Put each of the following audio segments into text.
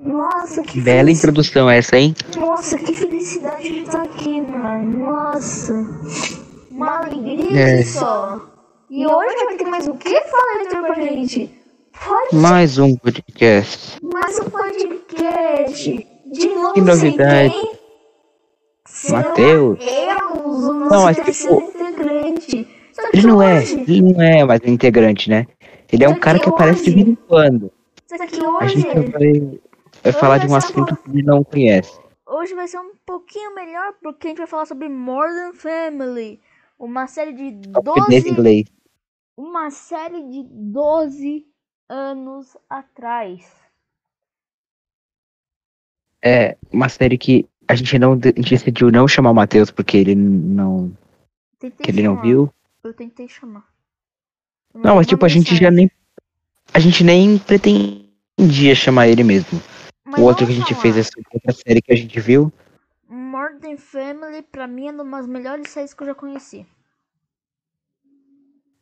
Nossa, que Bela introdução essa, hein? Nossa, que felicidade de estar aqui, mano. Nossa. Uma alegria É. só. E hoje vai ter mais o que? Fala, Heitor, pra gente. Pode Mais um podcast. mais um podcast. De novo, Que novidade. Mateus. Mateus, o nosso Não, terceiro tipo, integrante. Ele não é, hoje, ele não é mais um integrante, né? Ele é um Só cara que que aparece de hoje- vez em quando. Só que A hoje, gente vai, vai falar de um assunto que não conhece. hoje vai ser um pouquinho melhor porque a gente vai falar sobre Modern Family. Uma série de Português e 12 inglês. uma série de 12 anos atrás. É uma série que a gente não a gente decidiu não chamar o Matheus porque ele não Tentei que ele não chamar. viu. Eu tentei chamar. Eu Não, mas tipo a gente já nem a gente nem pretendia chamar ele mesmo. Mas o outro que a gente falar. fez essa outra série que a gente viu. Modern Family, pra mim, é uma das melhores séries que eu já conheci.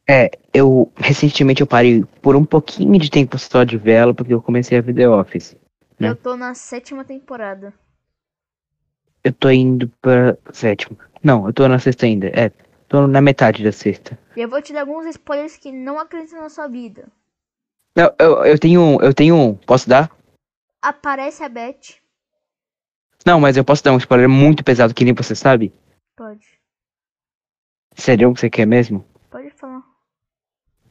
É, eu recentemente eu parei por um pouquinho de tempo só de vela porque eu comecei a ver The Office. Né? Eu tô na sétima temporada. Eu tô indo pra sétima. Não, eu tô na sexta ainda. É, tô na metade da sexta. E eu vou te dar alguns spoilers que não acreditam na sua vida. Não, eu, eu tenho um, eu tenho um. Posso dar? Aparece a Beth. Não, mas eu posso dar um spoiler muito pesado que nem você sabe? Pode. Sério que você quer mesmo? Pode falar.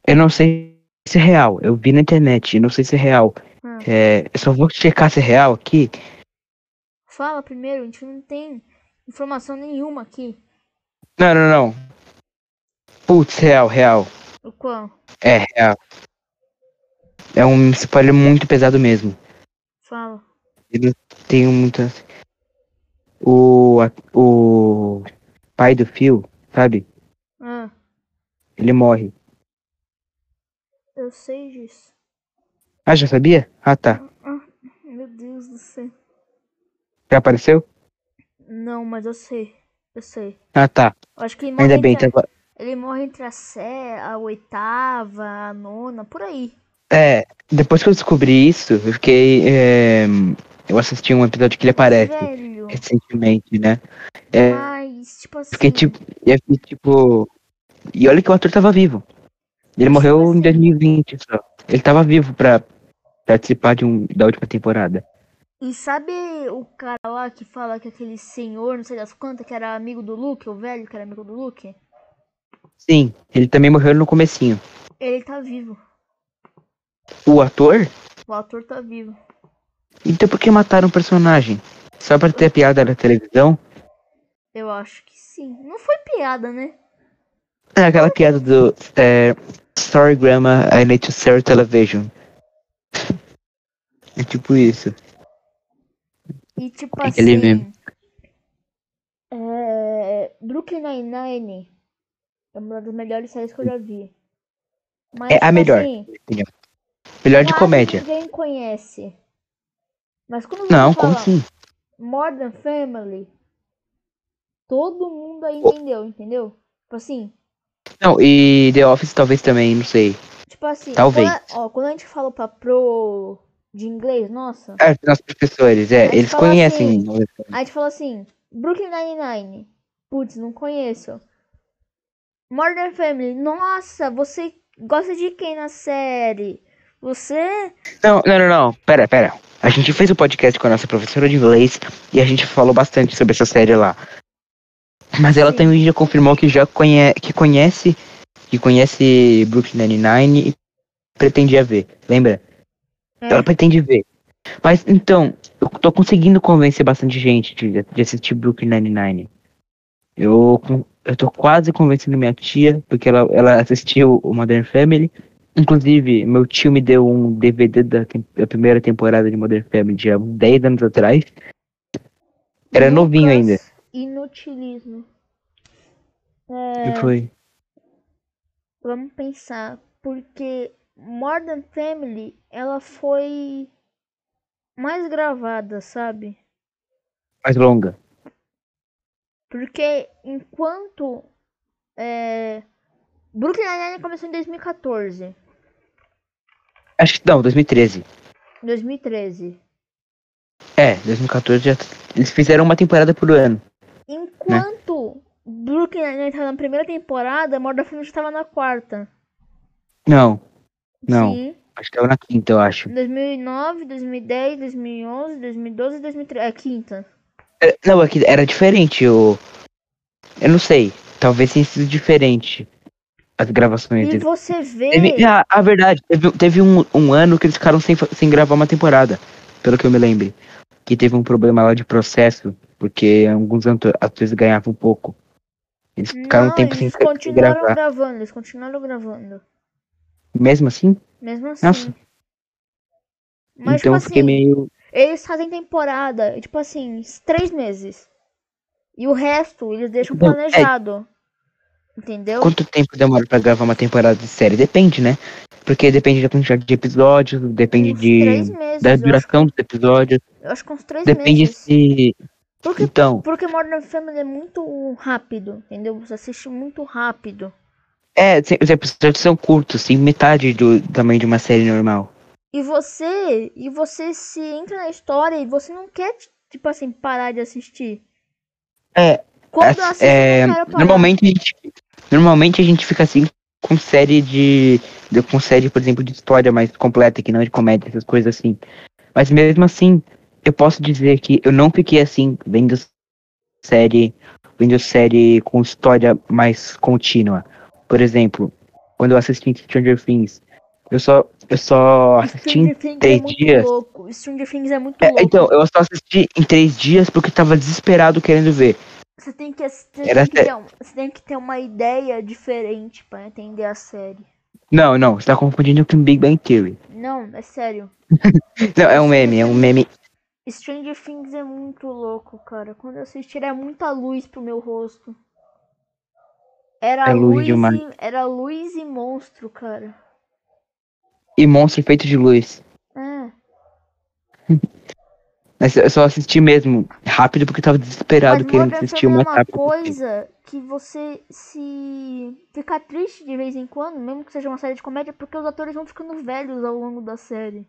Eu não sei se é real. Eu vi na internet, eu não sei se é real. Hum. É, eu só vou checar se é real aqui. Fala primeiro, a gente não tem informação nenhuma aqui. Não, não, não. Putz, real, real. O qual? É, real. É um spoiler muito pesado mesmo. Fala. Eu não tenho muitas. O, a- o pai do Phil, sabe? Ah, Ele morre. eu sei disso. Ah, já sabia? Ah, tá. Meu Deus do céu. Já apareceu? Não, mas eu sei. Eu sei. Ah, tá. Eu acho que ele morre, Ainda bem, a- tava. ele morre entre a, sé, a oitava, a nona, por aí. É, depois que eu descobri isso, eu fiquei. é, Eu assisti um episódio que ele aparece Velho. recentemente, né? É, Mas, tipo assim. fiquei tipo. Eu fiquei tipo. E olha que o ator tava vivo. Ele Mas, morreu tipo em assim- 2020 só. Ele tava vivo pra participar de um, da última temporada. E sabe o cara lá que fala que aquele senhor, não sei das quantas, que era amigo do Luke, o velho que era amigo do Luke? Sim, ele também morreu no comecinho. Ele tá vivo. O ator? O ator tá vivo. Então por que mataram o personagem? Só pra ter piada na televisão? Eu acho que sim. Não foi piada, né? É aquela piada do é, Sorry Grandma, I need to sell television. É tipo isso. E tipo É aquele assim. meme. É, Brooklyn Nine-Nine é uma das melhores séries que eu já vi. Mas, É a tipo melhor. assim, Melhor de comédia. Ninguém conhece. Mas quando você Não, fala como assim? Modern Family, todo mundo aí entendeu, entendeu? Tipo assim, Não, e The Office talvez também, não sei. tipo assim, Talvez. Quando, a, ó, quando a gente fala pra pro de inglês, nossa, Ah, nossos professores, é, eles conhecem. a gente fala assim, Brooklyn Nine-Nine, putz, não conheço. Modern Family, nossa, você gosta de quem na série? Você Não, não, não, não. Pera, pera. A gente fez o um podcast com a nossa professora de inglês e a gente falou bastante sobre essa série lá. Mas ela Sim. também já confirmou que já conhece, que conhece, que conhece Brooklyn Nine-Nine e pretendia ver. Lembra? É. Ela pretende ver. Mas então, eu tô conseguindo convencer bastante gente de, de assistir Brooklyn Nine-Nine. Eu, eu tô quase convencendo minha tia, porque ela, ela assistiu o Modern Family. Inclusive, meu tio me deu um DVD da, da primeira temporada de Modern Family de há uns 10 anos atrás. Era novinho Lucas, ainda. Inutilismo. E foi. Vamos pensar, porque Modern Family, ela foi mais gravada, sabe? mais longa. Porque enquanto é, Brooklyn Nine-Nine começou em 2014, Acho que não, 2013. 2013. É, 2014 já. Eles fizeram uma temporada por ano. Enquanto Brooklyn Nine-Nine tava na primeira temporada, Modern Family já tava na quarta. Não, não. Sim. Acho que tava na quinta, eu acho. 2009, 2010, 2011, 2012 e 2013. É quinta. É, Não, aqui era diferente. O... Eu não sei. Talvez tenha sido diferente as gravações E deles. você vê. Teve, ah, a verdade, teve, teve um, um ano que eles ficaram sem, sem gravar uma temporada, pelo que eu me lembre. Que teve um problema lá de processo, porque alguns ato- atores ganhavam pouco. Eles ficaram Não, um tempo sem, eles sem continuaram gravar. gravando, eles continuaram gravando. Mesmo assim? Mesmo assim. Nossa. Mas, então eu tipo fiquei assim, meio. eles fazem temporada, tipo assim, três meses. E o resto eles deixam é- planejado. Entendeu? Quanto tempo demora pra gravar uma temporada de série? Depende, né? Porque depende da quantidade de episódios, depende Uns de, meses. da eu, acho, duração dos episódios, eu acho que uns três depende meses. se. Porque, Então, porque Modern Family é muito rápido, entendeu? Você assiste muito rápido. é, os episódios são curtos, assim, metade do tamanho de uma série normal. E você, e você se entra na história e você não quer, tipo assim, parar de assistir. É, Quando eu É, assisto, é, eu parar. normalmente a gente normalmente a gente fica assim com série de, com série por exemplo de história mais completa que não de comédia essas coisas assim mas mesmo assim eu posso dizer que eu não fiquei assim vendo série vendo série com história mais contínua por exemplo quando eu assisti Stranger Things eu só eu só assisti em é três muito dias louco. Stranger Things é muito É, louco. então eu só assisti em três dias porque tava desesperado querendo ver Você tem que, você tem que, ter, você tem que ter uma ideia diferente pra entender a série. não não você tá confundindo com Big Bang Theory Não, é sério. Não, é um meme, é um meme. Stranger Things é muito louco, cara. Quando eu assisti era muita luz pro meu rosto. Era É luz luz, e, era luz e monstro, cara. E monstro feito de luz. É. Mas eu só assisti mesmo rápido porque tava desesperado querendo assistir é uma rápido. coisa que você se ficar triste de vez em quando, mesmo que seja uma série de comédia, porque os atores vão ficando velhos ao longo da série.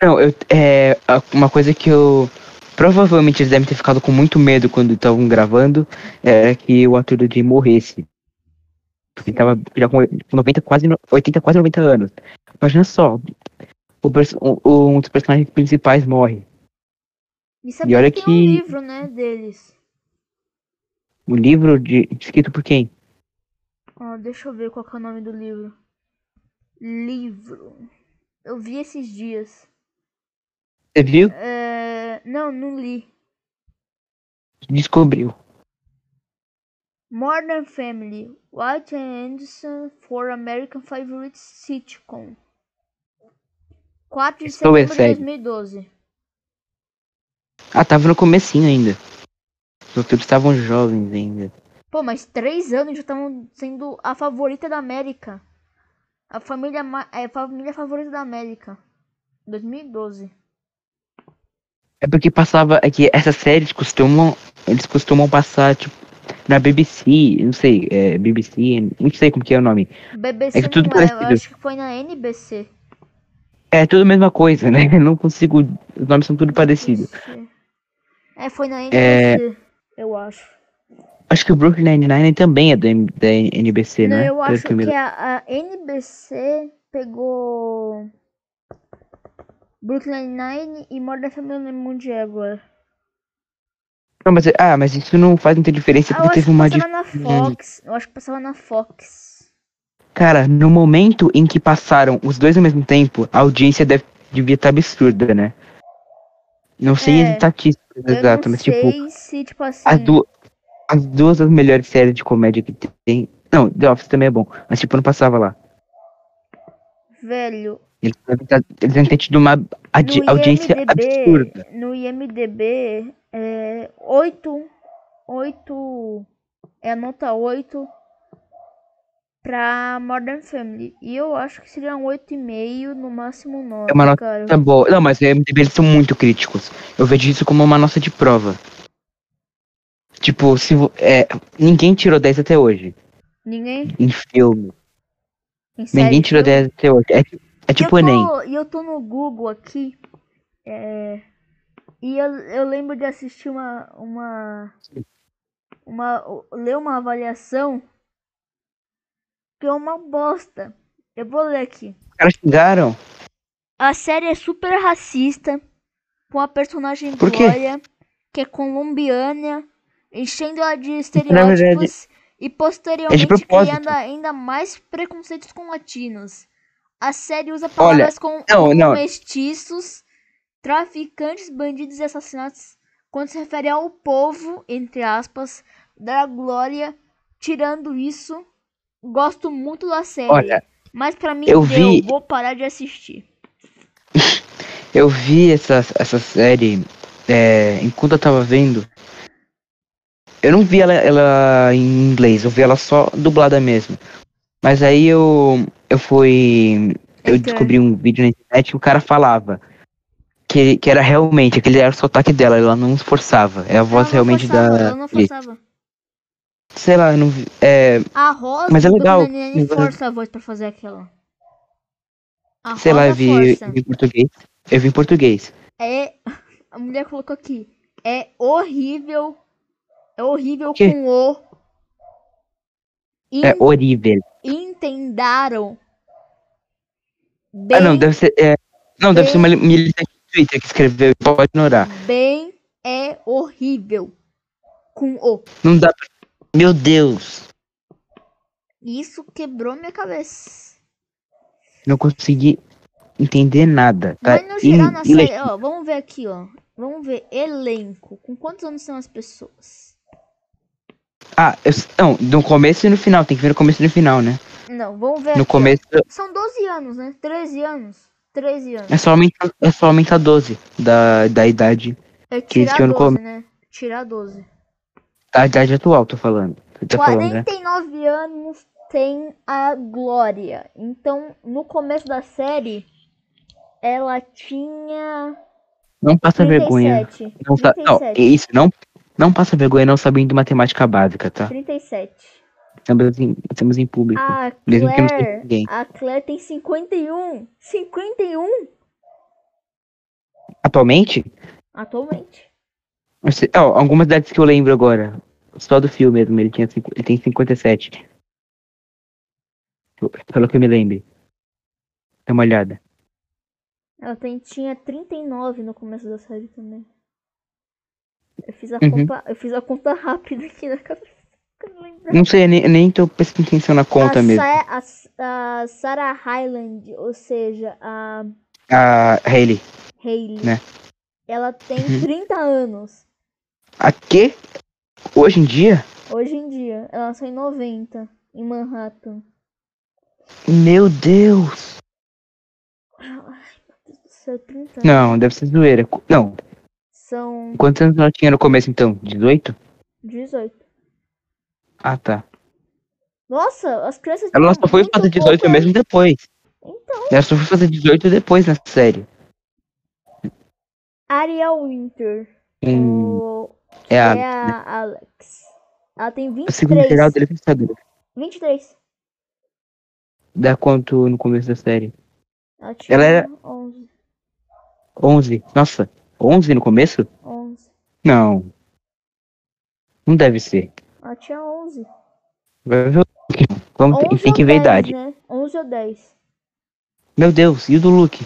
Não, eu, é uma coisa que eu. Provavelmente eles devem ter ficado com muito medo quando estavam gravando era que o ator do Jay morresse. Porque ele tava já com 90, quase no- 80, quase 90 anos. Imagina só. O- um dos personagens principais morre. É E olha porque tem um que- livro, né, deles. O livro de, escrito por quem? Ó, deixa eu ver qual que é o nome do livro. Livro. Eu vi esses dias. Você viu? É... Não, não li. Descobriu. Modern Family. White and Anderson for American Favorite Sitcom. 4 de Estou em setembro de série. 2012. Ah, tava no comecinho ainda. Os atores estavam jovens ainda. Pô, mas três anos já estavam sendo a favorita da América. A família, é, a família favorita da América. 2012. É porque passava. É que essas séries costumam. Eles costumam passar, tipo, na BBC, não sei, é, BBC, não sei como que é o nome. BBC É que tudo é, eu acho que foi na NBC. É tudo a mesma coisa, né? Eu não consigo. Os nomes são tudo parecidos. É, foi na NBC, É. eu acho. Acho que o Brooklyn Nine-Nine também é da, da NBC, Não, né? eu acho me que lembro. a, a NBC pegou Brooklyn Nine e Modern Family é agora. Não, mas, ah, mas isso não faz muita diferença Ah, eu porque acho teve que uma passava na dif- Fox. Eu acho que passava na Fox. Cara, no momento em que passaram os dois ao mesmo tempo, a audiência deve, devia estar absurda, né? Não sei É, as estatísticas Não mas tipo, se, tipo assim. as, du as duas das melhores séries de comédia que tem. Não, The Office também é bom, mas tipo, não passava lá. Velho, Eles devem, ter tido uma audiência IMDB, absurda. no IMDB, é 8, 8, é a nota 8 pra Modern Family. E eu acho que seria um 8,5, no máximo 9, É uma nota cara. Tá boa. Não, mas IMDb eles são muito críticos. Eu vejo isso como uma nota de prova. Tipo, se é, ninguém tirou 10 até hoje Ninguém? em filme. Em série, Ninguém tirou filme? 10 até hoje. É, É tipo eu Enem. tô, E eu tô no Google aqui. É, e eu, eu lembro de assistir uma. Uma. Uma. Ler uma avaliação. Que é uma bosta. Eu vou ler aqui. Os caras xingaram. A série é super racista. Com a personagem Por quê? Glória, que é colombiana, enchendo ela de estereótipos e posteriormente propósito. criando ainda mais preconceitos com latinos. A série usa palavras com não, como não. mestiços, traficantes, bandidos e assassinatos quando se refere ao povo, entre aspas, da Glória. Tirando isso, gosto muito da série. Olha, mas pra mim eu deu, vi- vou parar de assistir. Eu vi essa, essa série é, enquanto eu tava vendo. Eu não vi ela, ela em inglês, eu vi ela só dublada mesmo. Mas aí eu, eu fui. Eu Então, descobri um vídeo na internet que o cara falava que, que era realmente, aquele era o sotaque dela, ela não esforçava. É a voz realmente forçava, da. ela não forçava. Sei lá, eu não vi. É, A Rosa Mas é legal. Força a voz pra fazer aquela. A sei lá, Rosa eu vi, eu vi em português. Eu vi em português. É. A mulher colocou aqui. É horrível. É horrível Que? com o. É horrível. Entendaram. Bem, Ah, não, deve ser. é, não, deve bem- ser uma li- militante do Twitter que escreveu, pode ignorar. bem é horrível. Com o. Não dá pra. Meu Deus! Isso quebrou minha cabeça. Não consegui entender nada. Tá Mas no geral na in- série, ó, vamos ver aqui, ó. Vamos ver elenco. Com quantos anos são as pessoas? Ah, eu, não, no começo e no final, tem que ver no começo e no final, né? Não, vamos ver No aqui, ó. começo São 12 anos, né? 13 anos. 13 anos. é só aumentar, é só aumentar 12 da, da idade. É que tirar eu não 12, come- né? Tirar 12. Da idade atual, tô falando. Tá falando, né? 49 anos tem a Glória. Então, no começo da série, ela tinha Não passa vergonha. 37. Não, sa- não, 37. isso, não, não passa vergonha não sabendo matemática básica, tá? 37. Estamos em, estamos em público. A não Claire, a Claire tem 51. 51 Atualmente, atualmente. Ó, algumas idades que eu lembro agora. Só do filme mesmo, ele, tinha, ele tem 57. Pelo que eu me lembre. Dá uma olhada. Ela tem, tinha 39 no começo da série também. Eu fiz a, Uhum. conta, eu fiz a conta rápida aqui na cabeça. não. Não sei, nem, nem tô prestando atenção na conta a, mesmo. Sa- a, a Sarah Hyland, ou seja, a A Hayley. Hailey, Né? ela tem Uhum. 30 anos. A quê? Hoje em dia? Hoje em dia, ela nasceu em 90, em Manhattan. Meu Deus. Ai, meu Deus do céu, 30 anos. Não, deve ser zoeira. Não. São Quantos anos ela tinha no começo então? 18? 18. Ah, tá. Nossa, as crianças Ela só foi fazer 18 pouco mesmo depois. Então, Ela só foi fazer 18 depois na série. Ariel Winter. Hum, o- é é a, a Alex. Ela tem o segundo geral 23. dele é pensador. 23. Dá quanto no começo da série? Ela tinha Ela era- 11. 11. Nossa, 11 no começo? 11. Não. Não deve ser. Ela tinha 11. Vai ver o Luke. Vamos, 11 tem, que ver a 10, idade. Né? 11 ou 10. Meu Deus, e o do Luke?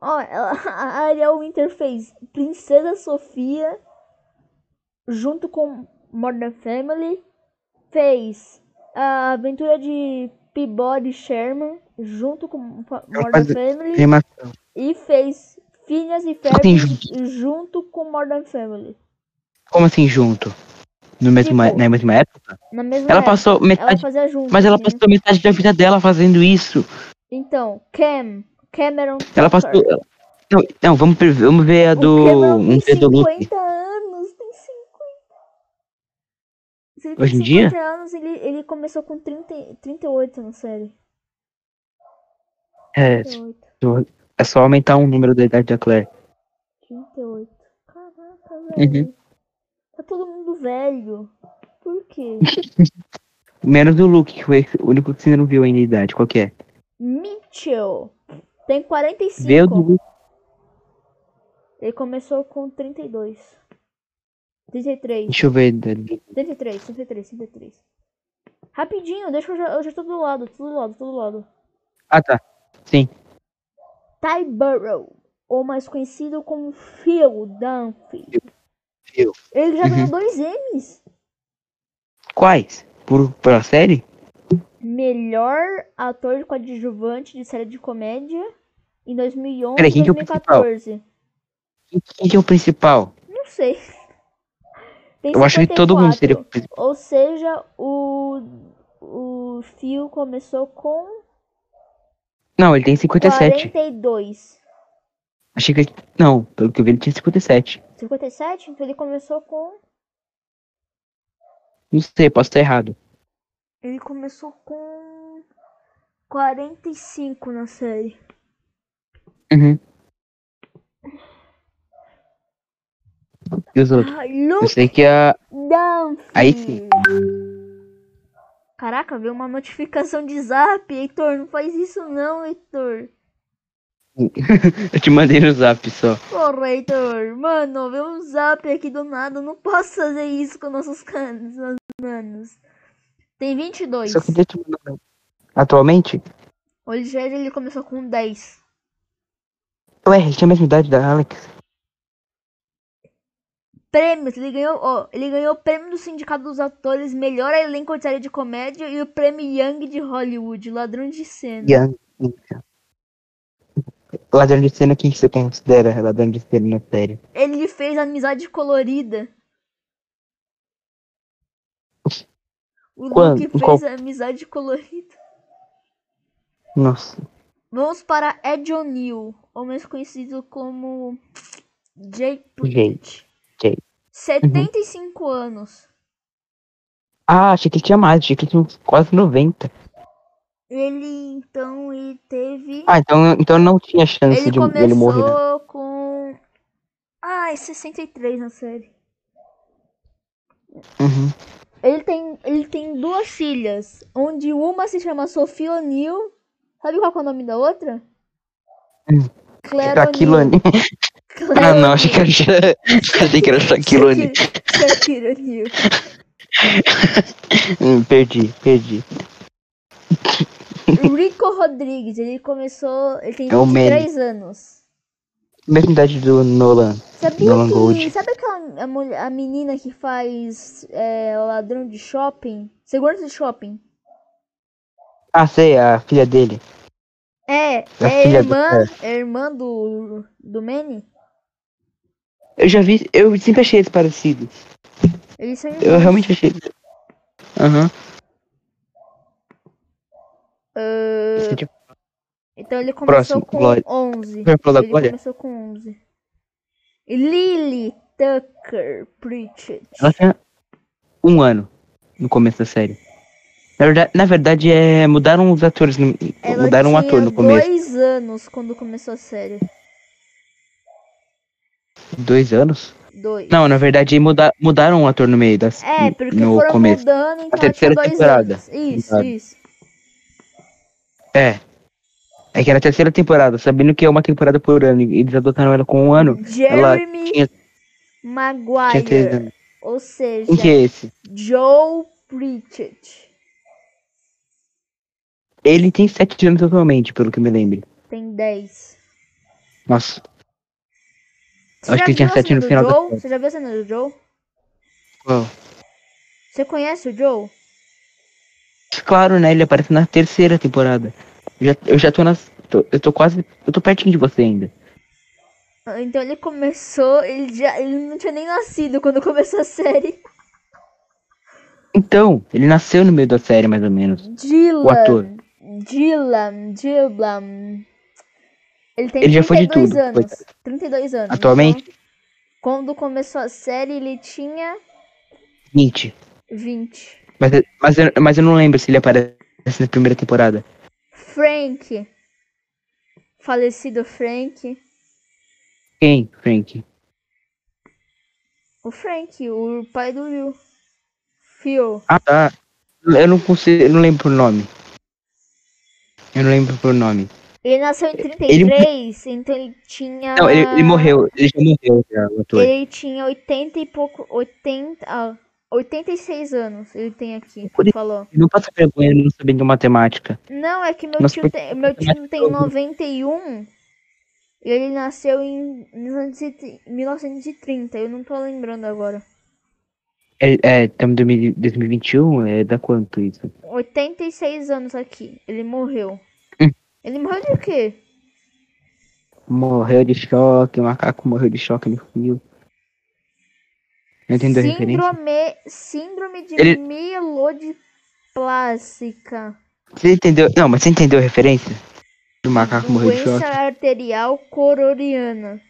Ó, ela, a Ariel Winter fez Princesa Sofia junto com Modern Family. Fez a aventura de Peabody Sherman junto com Modern Family. Animação. E fez Phineas e assim Ferb junto com Modern Family. Como assim junto? No mesmo, Tipo, na mesma época? Na mesma Ela época. passou Ela metade. fazia junto. Mas ela né? passou metade da vida dela fazendo isso. Então, Cam. Cameron. Ela Tucker. passou. ela- Não, não vamos, ver- vamos ver a O do. Ver tem do Luke. 50 anos, tem 50. Se ele tem Hoje em dia? 50 anos, ele, ele começou com 30, 38 na série. É, 38. é só aumentar um número da idade da Claire. 38. Caraca, Uhum. velho. Tá todo mundo velho. Por quê? Menos do Luke, que foi o único que você não viu ainda a idade. Qual que é? Mitchell tem 45. Meu Deus. Ele começou com 32. 33. Deixa eu ver. Dani. 33, 33, 33. Rapidinho, deixa eu já, eu já tô do lado, tô do lado, tô do lado. Ah, tá. Sim. Ty Burrow, ou mais conhecido como Phil Dunphy. Phil. Ele já Uhum. ganhou dois M's. Quais? Por, pela série? Melhor ator coadjuvante de série de comédia em 2011 Peraí, e quem que é? 2014. Quem, que é o principal? Não sei. Tem Eu acho que todo mundo seria o 54. principal. Ou seja, o, o Phil começou com Não, ele tem 57. 42. Achei que ele... Não, pelo que eu vi, ele tinha 57. 57? Então ele começou com. Não sei, posso estar errado. Ele começou com 45 na série. Uhum. E os outros? Ai, Eu sei que a. Dunphy. Aí sim. Caraca, veio uma notificação de zap, Heitor. Não faz isso não, Heitor. Eu te mandei no zap só. Porra, Heitor. Mano, veio um zap aqui do nada. Eu Não posso fazer isso com nossos canos, nossos manos. Tem 22. Só que deixa eu mandar. Atualmente? O Ligeiro, ele começou com 10. Ué, ele tinha a mesma idade da Alex. Prêmios, ele ganhou, ó, ele ganhou o prêmio do Sindicato dos Atores Melhor Elenco de Série de Comédia e o prêmio Young de Hollywood, Ladrão de Cena. Young. Ladrão de cena, quem que você considera ladrão de cena na série? Ele fez Amizade Colorida. O Quando? Luke Em qual- fez Amizade Colorida. Nossa. Vamos para Ed O'Neill, ou mais conhecido como Jay. Pritchett. Jay. 75 anos. Ah, achei que ele tinha mais, achei que ele tinha quase 90. Ele, então, ele teve... Ah, então, então não tinha chance Ele de ele morrer. né? começou com. Ai, 63 na série. Uhum. Ele tem, ele tem duas filhas, onde uma se chama Sophie O'Neill. Sabe qual é o nome da outra? Hum. Claire. Claire Ah, não, achei que era. Achei que era Shaquille O'Neal. Hum, Perdi, perdi. Rico Rodrigues, ele começou. Ele tem É o 23 anos. Mesma idade do Nolan. Sabia Nolan que. Gold. Sabe aquela a, mulher- a menina que faz é, ladrão de shopping? Segurança de shopping? Ah, sei, a filha dele. É, A é filha do- irmã, é irmã do, do Manny. Eu já vi, eu sempre achei eles parecidos. Eles são Eu realmente achei. Aham. Ah, Esse tipo- então ele começou Próximo, com Glória. 11. Vai falar da Ele Glória? começou com 11. Lily Tucker Pritchett. Ela tinha um ano no começo da série. Na verdade, na verdade é, mudaram os atores. no- Ela mudaram um ator no começo. dois anos quando começou a série. Dois anos? Dois. Não, na verdade muda, mudaram um ator no meio das. É, porque no foram começo. mudando, então ela terceira dois temporada. anos. Isso, Exato. isso. É. É que era a terceira temporada, sabendo que é uma temporada por ano. e Eles adotaram ela com um ano. Jeremy tinha, tinha Maguire. anos. Ou seja, Quem que é esse? Joe Pritchett. Ele tem sete anos atualmente, pelo que me lembro. Tem 10. Nossa, Você Acho que ele tinha sete no final da Joe? série. Você já viu a cena do Joe? qual? Você conhece o Joe? Claro, né? Ele aparece na terceira temporada. Eu já, eu já tô nas. tô- eu tô quase. Eu tô pertinho de você ainda. Ah, Então ele começou, ele já ele não tinha nem nascido quando começou a série. Então, ele nasceu no meio da série, mais ou menos. O ator. Dylan. Dylan. Dylan. Ele tem Ele já foi de 32 tudo, anos. coitado. 32 anos. Atualmente? Então, quando começou a série, ele tinha 20. 20. Mas, mas, mas eu não lembro se ele aparece na primeira temporada. Frank. Falecido Frank. Quem, Frank? O Frank, o pai do Will. Phil. Ah, tá. Eu não consigo. Eu não lembro o nome. Eu não lembro por nome. Ele nasceu em 33, então ele tinha. Não, ele, ele morreu. Ele já morreu, já, o. Ele tinha 80 e pouco. 80. Ah, 86 anos ele tem aqui. Por Falou. Não passa vergonha não sabendo matemática. Não, é que meu Mas tio, tem, meu tio tem eu- 91 e ele nasceu em 1930 1930, eu não tô lembrando agora. É, é, estamos em 2021, é da quanto isso? 86 anos aqui, ele morreu. Hum. Ele morreu de quê? Morreu de choque, o macaco morreu de choque no fio. Não entendeu a referência? Síndrome, síndrome de Ele- mielodiplástica. Você entendeu? Não, mas você entendeu a referência? Do macaco morreu de Doença choque? arterial cororiana. Que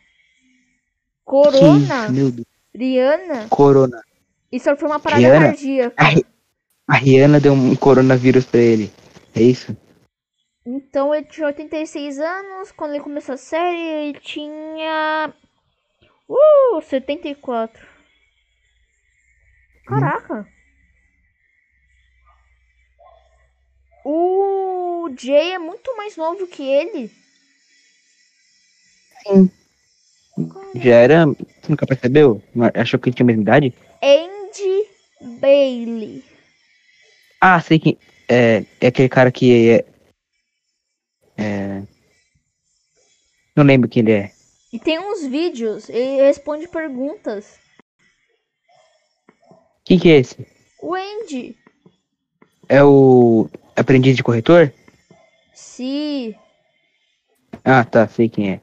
Corona? isso. Rihanna? Corona. Isso foi uma parada Rihanna? cardíaca. A, a Rihanna deu um coronavírus pra ele. É isso? Então ele tinha 86 anos. Quando ele começou a série, ele tinha. Uh, 74. Caraca. O Jay é muito mais novo que ele. Sim. Já era. Você nunca percebeu? Achou que ele tinha a mesma idade? Andy Bailey. Ah, sei que. É, é aquele cara que é. É. Não lembro quem ele é. E tem uns vídeos, ele responde perguntas. Quem que é esse? O Andy. É o aprendiz de corretor? Se Ah, tá, sei quem é.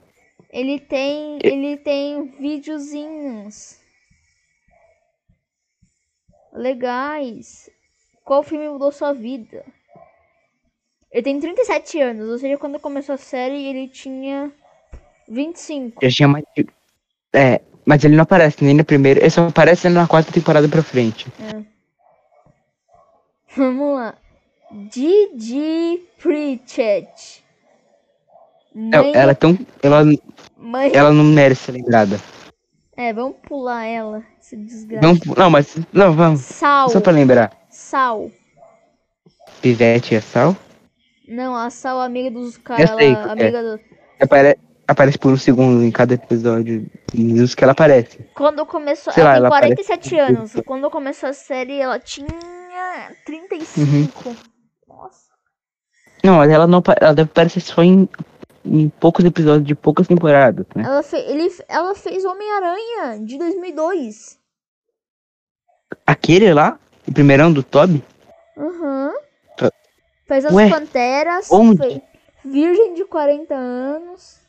ele tem, ele tem videozinhos legais. Qual filme mudou sua vida? Ele tem 37 anos, ou seja, quando começou a série ele tinha 25. Já tinha mais. de- É, mas ele não aparece nem na primeira. Ele só aparece na quarta temporada pra frente. Vamos lá. Didi Pritchett. Não, Mãe, ela é tão. Ela, mãe... ela não merece ser lembrada. É, vamos pular ela, esse desgraça. Vamos, não, mas. Não, vamos. Sal. Só pra lembrar. Sal. Pivete é sal? Não, a Sal, amiga dos caras, é. amiga do... Apare, aparece por um segundo em cada episódio. Dos que ela aparece. Quando começou, Sei ela lá, tem ela 47 parece- anos. Quando começou a série, ela tinha 35. Uhum. Nossa. Não, mas ela não ela deve aparecer só em, em poucos episódios de poucas temporadas, né? Ela, fe... ele... ela fez Homem-Aranha de 2002. Aquele lá, o primeirão do Toby, Aham. Tá. Fez as Ué, Panteras. onde? Virgem de 40 anos.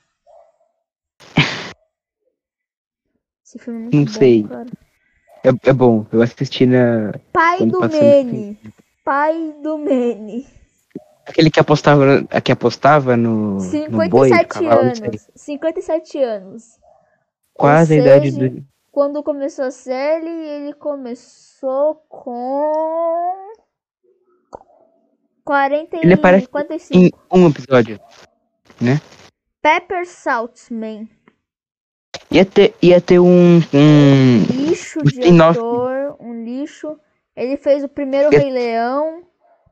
Esse filme é muito Não bom, sei. cara. é, é bom. Eu assisti na. Pai Quando do no Manny. Pai do Manny. Aquele que apostava, que apostava no, no boi, no 57 cavalo, anos. 57 anos. Quase a Ou idade seja, do. Quando começou a série, ele começou com 40 Ele aparece 45. Em um episódio. Pepper Saltzman. Ia ter, ia ter um. um Lixo Um de ator, um lixo. Ele fez o primeiro Ele- Rei Leão,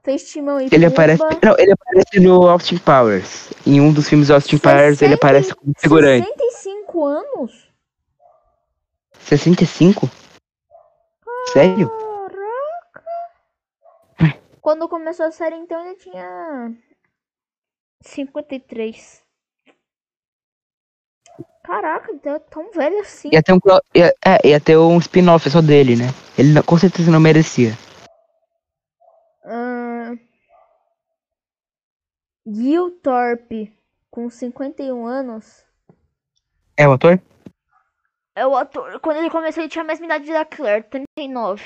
fez Timão e ele Pumba. aparece. Não, ele aparece no Austin Powers. Em um dos filmes do Austin Powers, ele 60 aparece como figurante. 65 anos? 65? Sério? Caraca! Quando começou a série, então, ele tinha 53. Caraca, então é tão velho assim. Ia ter um, ia, é, ia ter um spin-off só dele, né? Ele com certeza não merecia. Ahn, Gil Thorpe, com 51 anos. É o ator? É o ator. Quando ele começou, ele tinha a mesma idade da Claire, 39.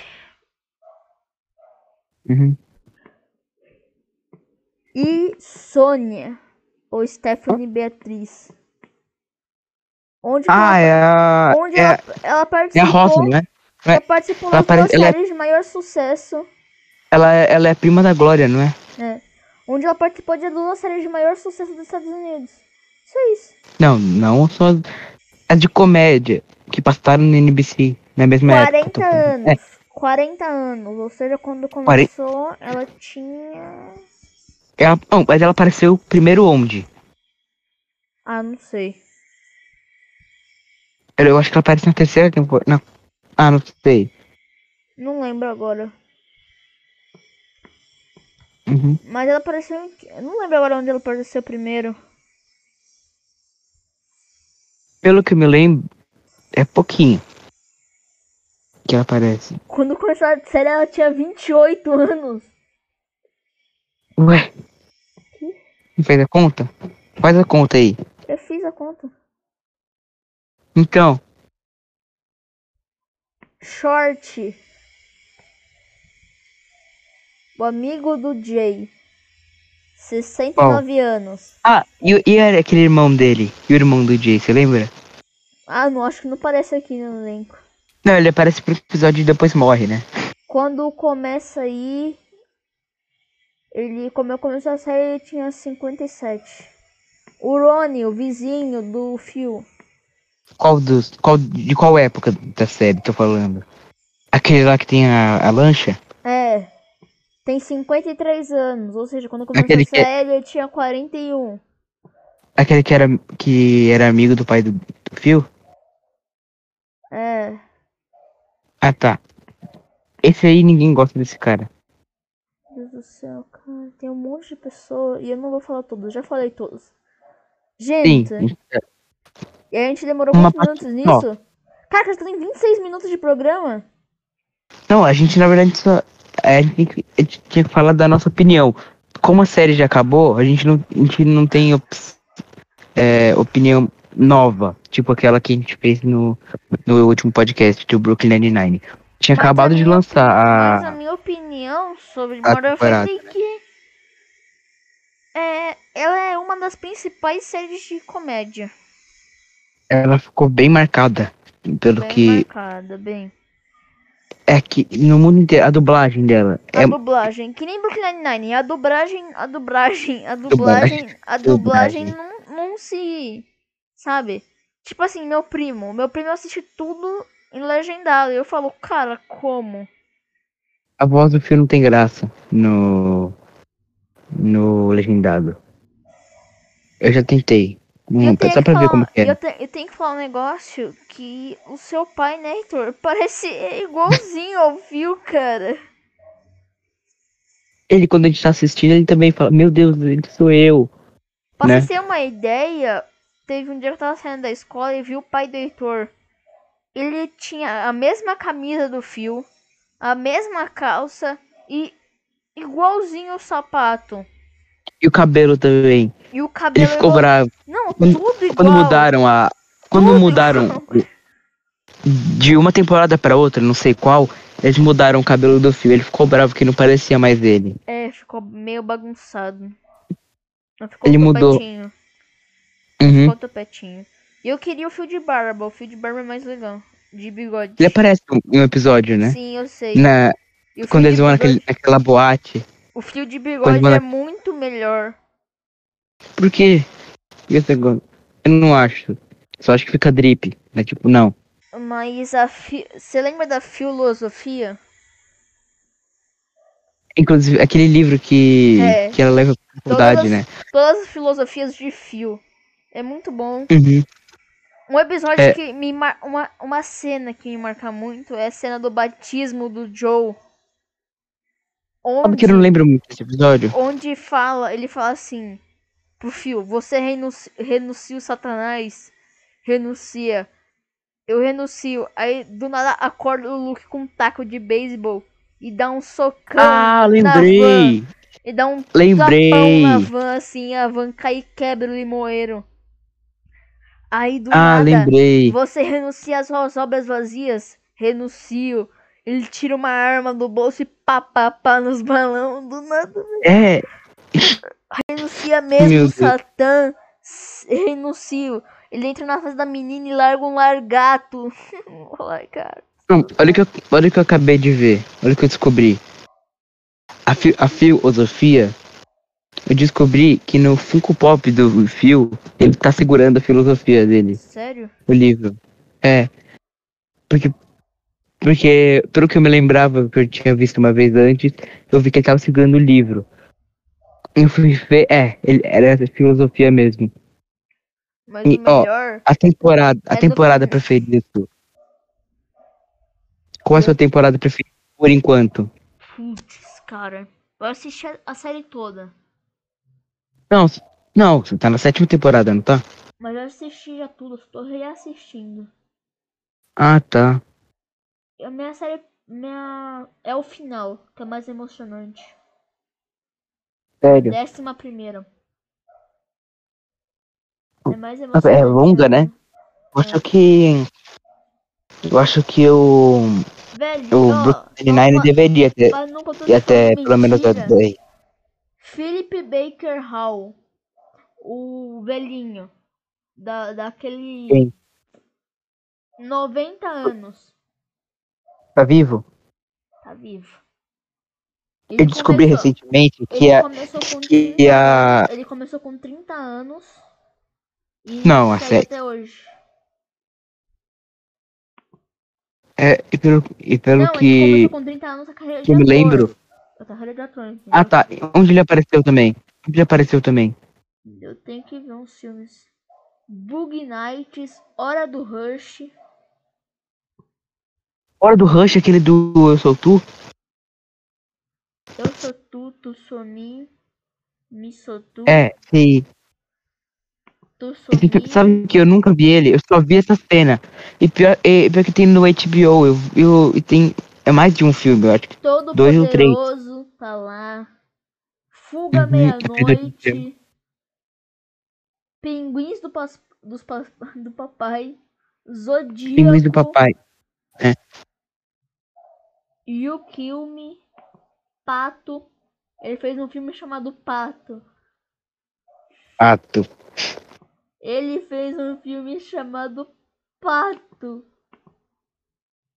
Uhum. E Sônia, ou Stephanie Beatriz. Onde Ah, ela, é a. onde É, ela, ela é a participou? Rosa, não é? Ela participou Ela das parece- duas ela é- séries de maior sucesso. Ela, é- ela é prima da Glória, não é? né? Onde ela participou de duas séries de maior sucesso dos Estados Unidos. Isso é isso. Não, não só as de comédia que passaram no NBC na mesma época. 40 tô falando. anos. É, 40 anos. Ou seja, quando começou, ela tinha. Ela, não, mas ela apareceu primeiro onde? Ah, não sei. Eu, acho que ela aparece na terceira temporada. na- Ah, não sei. Não lembro agora. Uhum. Mas ela apareceu em... Eu não lembro agora onde ela apareceu primeiro. Pelo que eu me lembro, é pouquinho que ela aparece. Quando começou a série, ela tinha 28 anos. Ué? Não fez a conta? Faz a conta aí. Eu fiz a conta. Então, Short. O amigo do Jay. 69 anos. Ah, e, e era aquele irmão dele? E o irmão do Jay, você lembra? Ah, não, acho que não aparece aqui no elenco. Não, ele aparece pro episódio e depois morre, né? Quando começa aí. Ele, como eu comecei a série, ele tinha 57. O Rony, o vizinho do Phil. Qual dos. Qual, de qual época da série tô falando? Aquele lá que tem a, a lancha? É. Tem 53 anos. Ou seja, quando começou Aquele a que é- série, ele tinha 41. Aquele que era, que era amigo do pai do, do Phil? É. Ah tá. Esse aí ninguém gosta desse cara. Deus do céu, cara. Tem um monte de pessoa. E eu não vou falar todos. Já falei todos. Sim. Gente. E a gente demorou Uma quantos parte minutos nisso? Cara, você tem 26 minutos de programa? Não, a gente na verdade só. A gente, a gente tinha que falar da nossa opinião. Como a série já acabou, a gente não, a gente não tem é, opinião nova. Tipo aquela que a gente fez no, no último podcast do Brooklyn Nine-Nine. Tinha Mas acabado a de lançar opini- Mas a a. minha opinião sobre a Modern. Family é que é, ela é uma das principais séries de comédia. Ela ficou bem marcada. Pelo bem que. marcada, bem. É que no mundo inteiro, a dublagem dela A é. dublagem, que nem Brooklyn Nine-Nine, a dublagem, a dublagem, a dublagem, a dublagem não, não se, sabe? Tipo assim, meu primo, meu primo assiste tudo em legendado, e eu falo, cara, como? A voz do filme não tem graça no. No legendado. Eu já tentei. Hum, eu tenho só que pra ver falar- como que eu, é. te- eu tenho que falar um negócio que o seu pai, né, Heitor, parece igualzinho ao Phil, cara. Ele, quando a gente tá assistindo, ele também fala, meu Deus, ele sou eu. Pra Né? você ter uma ideia, teve um dia que eu tava saindo da escola e vi o pai do Heitor. Ele tinha a mesma camisa do Phil, a mesma calça e igualzinho o sapato. E o cabelo também. E o cabelo Ele ficou igual- bravo. Não, Quando- tudo igual. Quando mudaram a. Quando Tudo mudaram igual. de uma temporada pra outra, não sei qual, eles mudaram o cabelo do fio. Ele ficou bravo que não parecia mais ele. É, ficou meio bagunçado. Ficou Ele mudou. Uhum. Ficou topetinho. E eu queria o fio de barba. O fio de barba é mais legal. De bigode. Ele aparece em um episódio, né? Sim, eu sei. Na, quando eles vão naquele, naquela boate. O fio de bigode é muito melhor. Por quê? Eu não acho. Só acho que fica drip. Né? Tipo, não. Mas a fi... Você lembra da filosofia? Inclusive, aquele livro que, É. que ela leva pra faculdade, Todas- né? Todas as filosofias de fio. É muito bom. Uhum. Um episódio É. que me mar... uma, uma cena que me marca muito é a cena do batismo do Joe. Sabe Onde, que eu não lembro muito desse episódio? onde fala, ele fala assim pro Fio, você renunci... renuncia o Satanás, renuncia. Eu renuncio. Aí do nada acorda o Luke com um taco de beisebol e dá um socão. Ah, na lembrei! van. E dá um Lembrei! na van, assim, a van cai e quebra o limoeiro. Aí do Ah, nada, lembrei! você renuncia às suas obras vazias? Renuncio. Ele tira uma arma do bolso e pá, pá, pá nos balão. Do nada, É, renuncia mesmo, Meu. Satã. Renuncio. Ele entra na casa da menina e larga um largato. Ai, cara. Olha o que eu, olha que eu acabei de ver. Olha o que eu descobri. A, fi, a filosofia. Eu descobri que no Funko Pop do Phil, ele tá segurando a filosofia dele, Sério? o livro. É. Porque. Porque, pelo que eu me lembrava, que eu tinha visto uma vez antes, eu vi que ele tava segurando o livro. Eu fui ver. É, ele era filosofia mesmo. Mas E, o ó, melhor. A temporada. A É temporada preferida sua. Qual é a sua temporada preferida por enquanto? Putz, cara. Eu assisti a- a série toda. Não, não, você tá na sétima temporada, não tá? Mas eu assisti já tudo, estou reassistindo. Ah, tá. A minha série. Minha. É o final, que é mais emocionante. Sério. Décima primeira. É mais Nossa, é emocionante. longa, né? Eu acho que. Eu acho que o. Velho, O Brooklyn Nine deveria ter. E até pelo menos a mentira. 10. Philip Baker Hall. O velhinho. Da, daquele. Quem? 90 anos. Tá vivo? Tá vivo. Eu descobri começou- recentemente que ele a. que 30 a- Ele começou com 30 anos. E Não, a série- até hoje. É, e pelo, e pelo Não, ele que. começou com 30 anos a carreira de que eu me lembro. A carreira de ator? Ah, tá. Onde ele apareceu também? Onde ele apareceu também? Eu tenho que ver uns filmes. Bug Nights, Hora do Rush. Hora do Rush, aquele do Eu Sou Tu? Eu sou tu, tu sou mim. Me sou tu, É, sim. tu sou mim. Sabe que eu nunca vi ele? Eu só vi essa cena. E pior, e pior que tem no HBO. Eu, eu, e tem. É mais de um filme, eu acho que. Todo dois ou três. tá lá. Fuga Uhum, meia-noite. Pinguins do, pas, dos, do papai. Zodíaco. Pinguins do Papai. You Kill Me. Pato. Ele fez um filme chamado Pato. Pato. Ele fez um filme chamado Pato.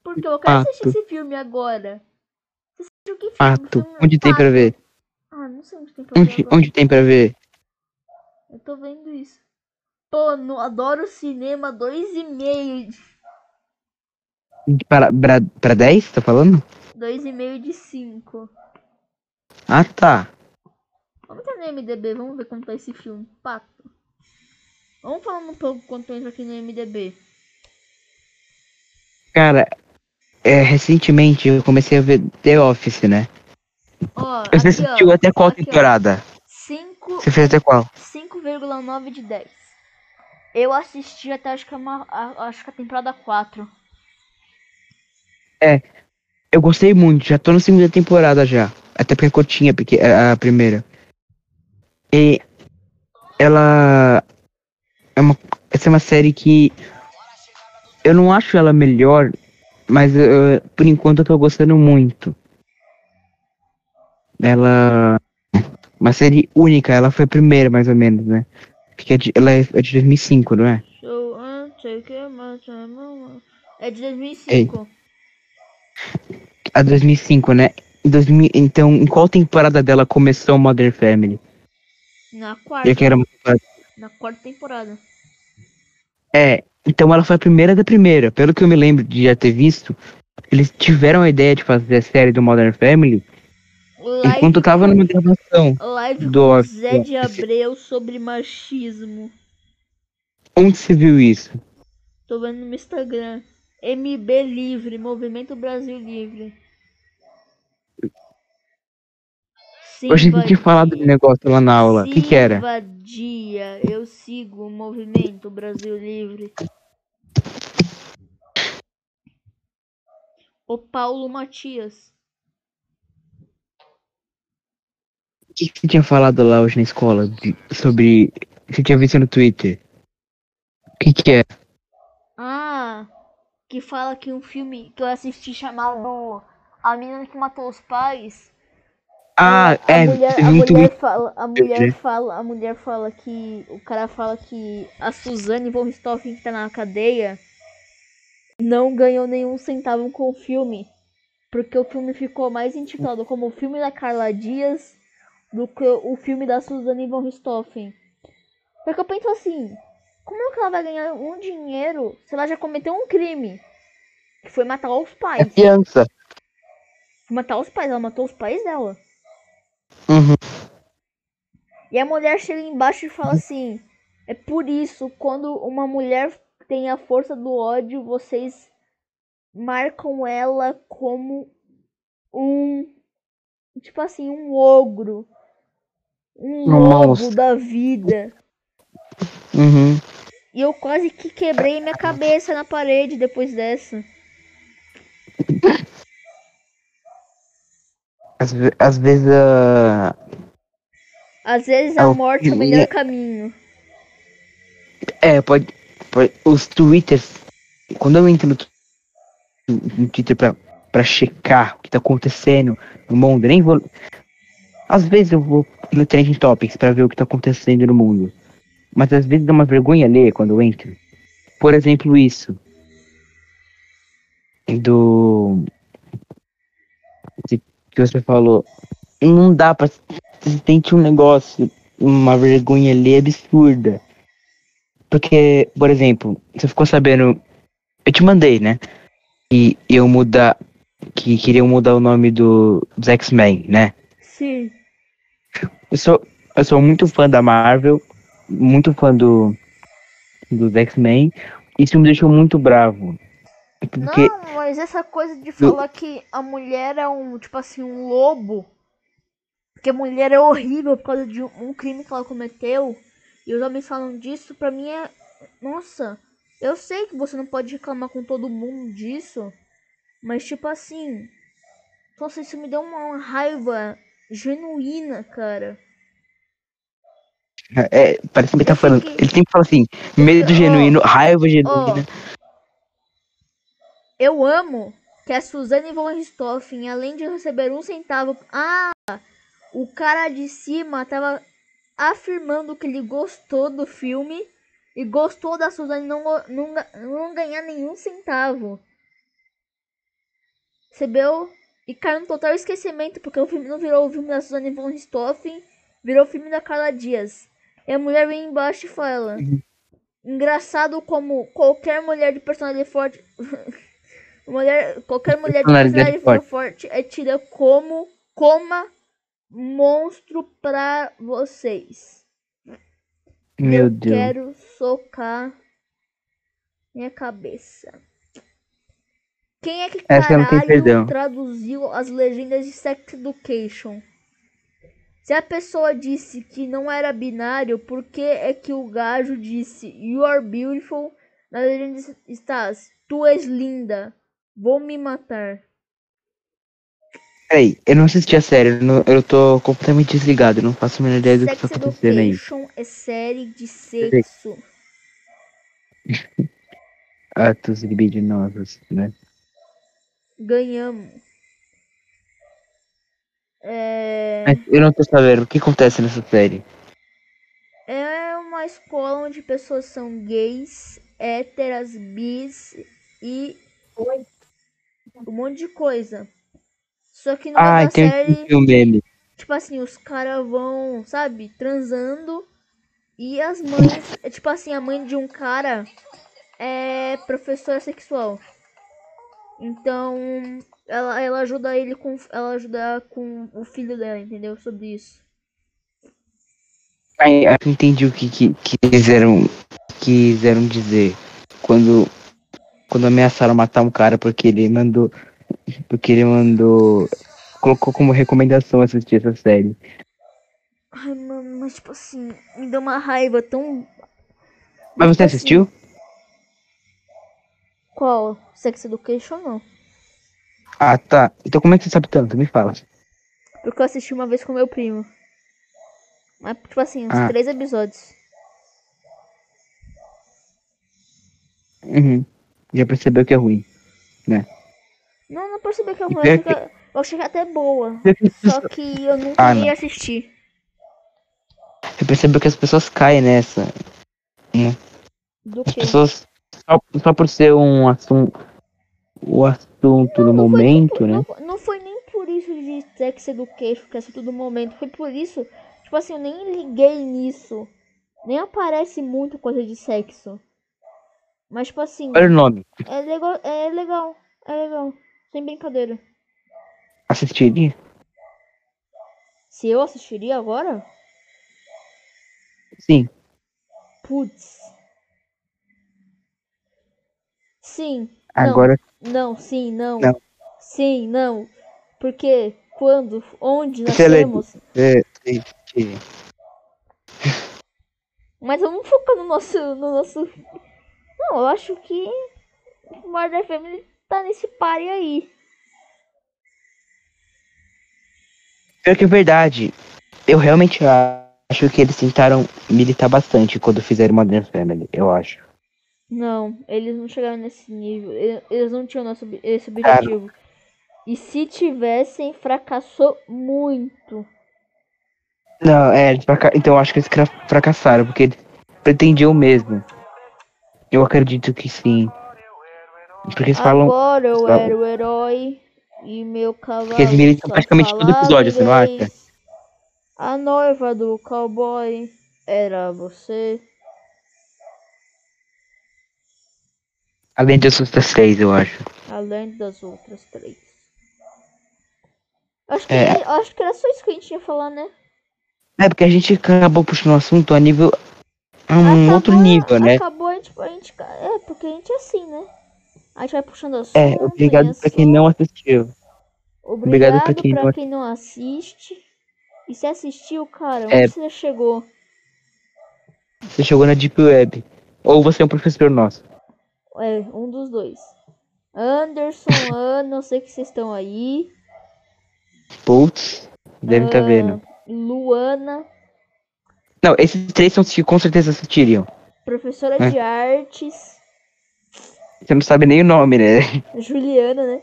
Porque eu quero assistir Pato. esse filme agora. Você assistiu que filme? Pato. Filme Onde tem pra Pato. ver? Ah, não sei onde tem pra ver Onde, agora. onde tem pra ver? Eu tô vendo isso. Pô, não adoro cinema 2,5. Para, pra, pra 10, tá falando? 2,5 de 5. Ah, tá. Vamos entrar no MDB, vamos ver como tá esse filme. Pato. Vamos falar um pouco quanto entra aqui no MDB. Cara, é, recentemente eu comecei a ver The Office, né? Ó, Você aqui, assistiu ó, até qual aqui, ó, temporada? 5 Você fez até qual? 5,9 de 10. Eu assisti até acho que, é uma, acho que a temporada 4. Eu gostei muito, já tô na segunda temporada já. Até porque é curtinha, porque é a primeira. E ela é uma essa é uma série que eu não acho ela melhor, mas eu- por enquanto eu tô gostando muito. Ela uma série única, ela foi a primeira mais ou menos, né? Porque é de, ela é, é de 2005, não é? Time, uh, É de 2005. A 2005, né? Em 2000, então, em qual temporada dela começou Modern Family? Na Já quarta. que era Na quarta temporada. É, então ela foi a primeira da primeira. Pelo que eu me lembro de já ter visto, eles tiveram a ideia de fazer a série do Modern Family enquanto tava com- numa gravação. Live do. Zé de Abreu sobre machismo. Onde você viu isso? Tô vendo no Instagram. MB Livre, Movimento Brasil Livre. Hoje a gente tinha falado do negócio lá na aula. O que que era? Dia, eu sigo o Movimento Brasil Livre. O Paulo Matias. O que que você tinha falado lá hoje na escola? de- sobre. Você tinha visto no Twitter? O que que é? Ah, que fala que um filme que eu assisti chamado A Menina que Matou os Pais. Ah, a é, mulher, você a mulher fala, a mulher fala, a mulher fala que o cara fala que a Suzane von Richthofen que tá na cadeia não ganhou nenhum centavo com o filme, porque o filme ficou mais intitulado como o filme da Carla Dias do que o filme da Suzane von Richthofen. Porque eu penso assim, como é que ela vai ganhar um dinheiro se ela já cometeu um crime? Que foi matar os É pais. criança. Matar os pais, ela matou os pais dela. Uhum. E a mulher chega embaixo e fala assim: É por isso, quando uma mulher tem a força do ódio, vocês marcam ela como um. Tipo assim, um ogro. Um Um lobo monstro. da vida. Uhum. E eu quase que quebrei minha cabeça na parede depois dessa. Às, às vezes a. Às vezes a o morte é o melhor caminho. É, pode, pode- Os twitters. Quando eu entro no, no Twitter pra, pra checar o que tá acontecendo no mundo, nem vou. Às vezes eu vou no Trending Topics pra ver o que tá acontecendo no mundo. Mas às vezes dá uma vergonha ler quando eu entro. Por exemplo, isso. Do. que você falou. Não dá pra. Você sente um negócio, uma vergonha ali absurda. Porque, por exemplo, você ficou sabendo. Eu te mandei, né? E eu mudar. Que queriam mudar o nome do, dos X-Men, né? Sim. Eu sou, eu sou muito fã da Marvel, muito fã do, dos X-Men. Isso me deixou muito bravo. Porque. Não, mas essa coisa de falar que a mulher é um, tipo assim, um lobo. Que a mulher é horrível por causa de um, um crime que ela cometeu. E os homens falam disso, pra mim é. Nossa, eu sei que você não pode reclamar com todo mundo disso. Mas tipo assim. Nossa, isso me deu uma raiva genuína, cara. É, parece que ele tá falando. Ele sempre fala assim: medo genuíno, raiva genuína. Eu amo que a Suzane von Richthofen, além de receber um centavo. Ah! O cara de cima tava afirmando que ele gostou do filme e gostou da Suzane não, não, não ganhar nenhum centavo. Recebeu e caiu no total esquecimento, porque o filme não virou o filme da Suzane von Richthofen, virou o filme da Carla Dias. E a mulher vem embaixo e fala: Engraçado como qualquer mulher de personalidade forte. mulher, qualquer mulher de Personalidade personalidade forte é tida como coma monstro pra vocês. Meu Eu Deus. quero socar minha cabeça. Quem é que Essa caralho traduziu as legendas de Sex Education? Se a pessoa disse que não era binário, por que é que o gajo disse You are beautiful? Na legenda estás, tu és linda, vou me matar. Peraí, eu não assisti a série, eu, não- eu tô completamente desligado, eu não faço a menor ideia do que tá acontecendo aí. É série de sexo. Atos libidinosos, né? Ganhamos. É... Eu não tô sabendo o que acontece nessa série. é uma escola onde pessoas são gays, héteras, bis e um monte de coisa. Só que meio Ah, tem série, um meme. tipo assim, os caras vão, sabe, transando e as mães, é tipo assim, a mãe de um cara é professora sexual. Então, ela, ela ajuda ele com ela ajuda com o filho dela, entendeu? Sobre isso. Aí, eu entendi o que, que, que quiseram, quiseram dizer quando, quando ameaçaram matar um cara porque ele mandou. Porque ele mandou. Colocou como recomendação assistir essa série. Ai, mano, mas tipo assim, me deu uma raiva tão. Mas você Tipo assim, assistiu? Qual? Sex Education não. Ah, tá. Então como é que você sabe tanto? Me fala. Porque eu assisti uma vez com meu primo. Mas, tipo assim, uns Ah. três episódios. Uhum. Já percebeu que é ruim. Não, não percebi que é ruim. Eu achei, que- eu achei até boa. Só que eu nunca Ah, ia assistir. Você percebeu que as pessoas caem nessa. Do As que? pessoas. Só, só por ser um assunto. O assunto no nem momento, por- né? Não, não foi nem por isso de Sex Education, que é assunto do momento. Foi por isso. Tipo assim, eu nem liguei nisso. Nem aparece muito coisa de sexo. Mas, tipo assim, Olha o nome. é legal. É legal. É legal. Sem brincadeira. Assistiria? Se eu assistiria agora? Sim. Putz. Sim. Agora. Não, sim, não. Não. Sim, não. Porque, quando, onde nascemos. É, é, é. Mas vamos focar no nosso. No nosso... Não, eu acho que. O Murder Family tá nesse pare aí. Pior que é verdade. Eu realmente acho que eles tentaram militar bastante quando fizeram Modern Family, eu acho. Não, eles não chegaram nesse nível. Ele- Eles não tinham nosso, esse objetivo. E se tivessem, fracassou muito. Não, é, então eu acho que eles fracassaram, porque eles pretendiam mesmo. Eu acredito que sim. Porque eles falam. Agora eu falam- era o herói e meu cavalo. eles militam praticamente todo episódio, você não acha? A noiva do cowboy era você. Além das outras seis, eu acho. Além das outras três. Acho que, É. acho que era só isso que a gente ia falar, né? É porque a gente acabou puxando o assunto a nível. a um Acabou- outro nível, né? Acabou, a gente, a gente. É, porque a gente é assim, né? A gente vai puxando assunto. É, obrigado pra quem não assistiu. Obrigado, obrigado pra quem pra não- quem não assiste. E se assistiu, cara, onde É. você chegou? Você chegou na Deep Web. Ou você é um professor nosso. É, um dos dois. Anderson, Ana, eu sei que vocês estão aí. Putz, devem estar Ah, vendo. Luana, Não, esses três são os que com certeza assistiriam. professora É. de artes. Você não sabe nem o nome, né? Juliana, né?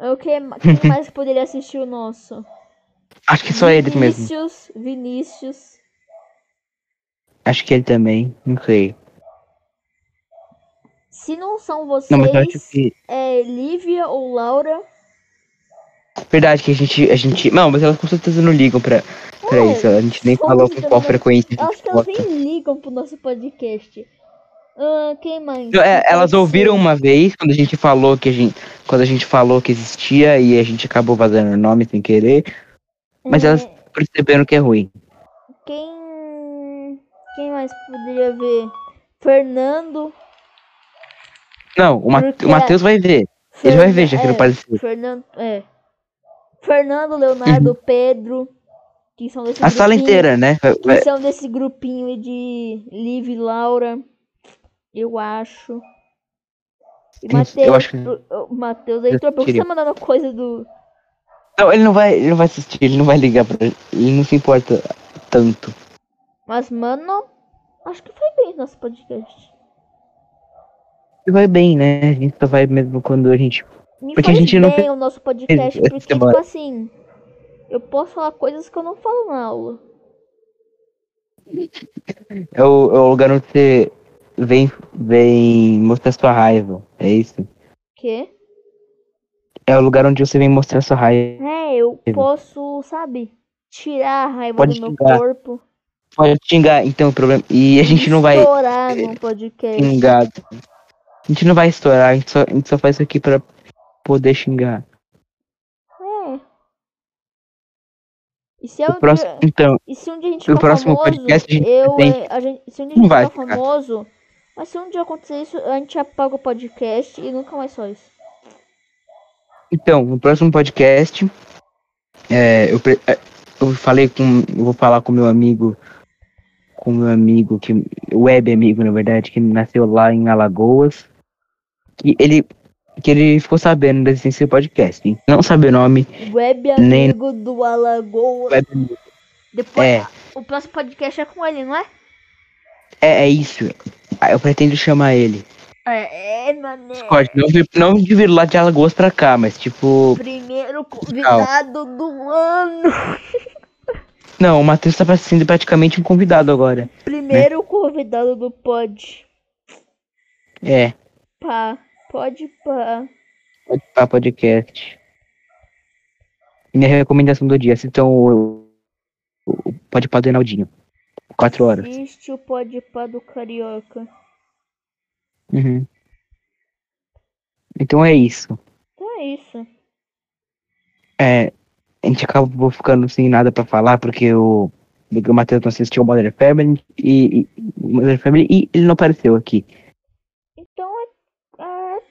O que quem mais poderia assistir o nosso? Acho que só eles mesmo. Vinícius, Vinícius. Acho que ele também. Não sei. Se não são Não, mas eu acho vocês, que. é Lívia ou Laura. Verdade que a gente. A gente. Não, mas elas com certeza não ligam pra, pra É, isso. A gente nem falou com qual frequência elas nem ligam pro nosso podcast. Ah, quem mais? É, elas ouviram uma vez quando a gente falou que a gente. Quando a gente falou que existia e a gente acabou vazando o nome sem querer. Mas É, elas perceberam que é ruim. Quem. Quem mais poderia ver? Fernando. Não, o, Ma Porque o Matheus vai ver. Ele vai ver, já que é, não apareceu. Fernando. É. Fernando, Leonardo, Pedro. Que são desse Uhum. A sala inteira, né? Que são desse grupinho de Liv e Laura. Eu acho. E Eu Matheus. acho que- o- Matheus aí, por que você tá mandando coisa do. Não, ele não vai. Ele não vai assistir, ele não vai ligar pra. Ele não se importa tanto. Mas, mano, acho que foi bem nosso podcast. Vai bem, né? A gente só vai mesmo quando a gente. Me Porque a gente não o nosso podcast, porque, tipo assim, eu posso falar coisas que eu não falo na aula. É o, é o lugar onde você vem, vem mostrar sua raiva. É isso? Quê? É o lugar onde você vem mostrar sua raiva. É, eu posso, sabe, tirar a raiva Pode do meu xingar. corpo. Pode xingar, então o problema. E a gente não vai Estourar num podcast. xingar. A gente não vai estourar, a gente só, a gente só faz isso aqui pra poder xingar. É. E se, é O próximo, dia, então, e se um dia a gente o ficar próximo famoso, podcast a gente eu, tem- é, a gente, se um dia a gente vai ficar ficar. famoso, mas se um dia acontecer isso, a gente apaga o podcast e nunca mais só isso. então, no próximo podcast, é, eu, é, eu falei com. Eu vou falar com meu amigo. Com meu amigo, que. Web amigo, na verdade, que nasceu lá em Alagoas. Que ele. Que ele ficou sabendo da existência do podcast. Não sabe o nome. Web Nem- amigo do Alagoas. Web. Depois, É. o próximo podcast é com ele, não é? É, é isso. Ah, Eu pretendo chamar ele. É, é mané. Discord, não, não de vir lá de Alagoas pra cá, mas tipo. Primeiro convidado do ano. Não, o Matheus tá sendo praticamente um convidado agora. Primeiro convidado do pod. É, Pá, pode pá. pode pá podcast. Minha recomendação do dia, assistam o, o Pode Pá do Enaldinho. Quatro horas. Assiste o pode pá do Carioca. Uhum. Então é isso. Então é isso. É, a gente acabou ficando sem nada pra falar porque o, o Matheus não assistiu o Modern Family e, e, Modern Family e ele não apareceu aqui.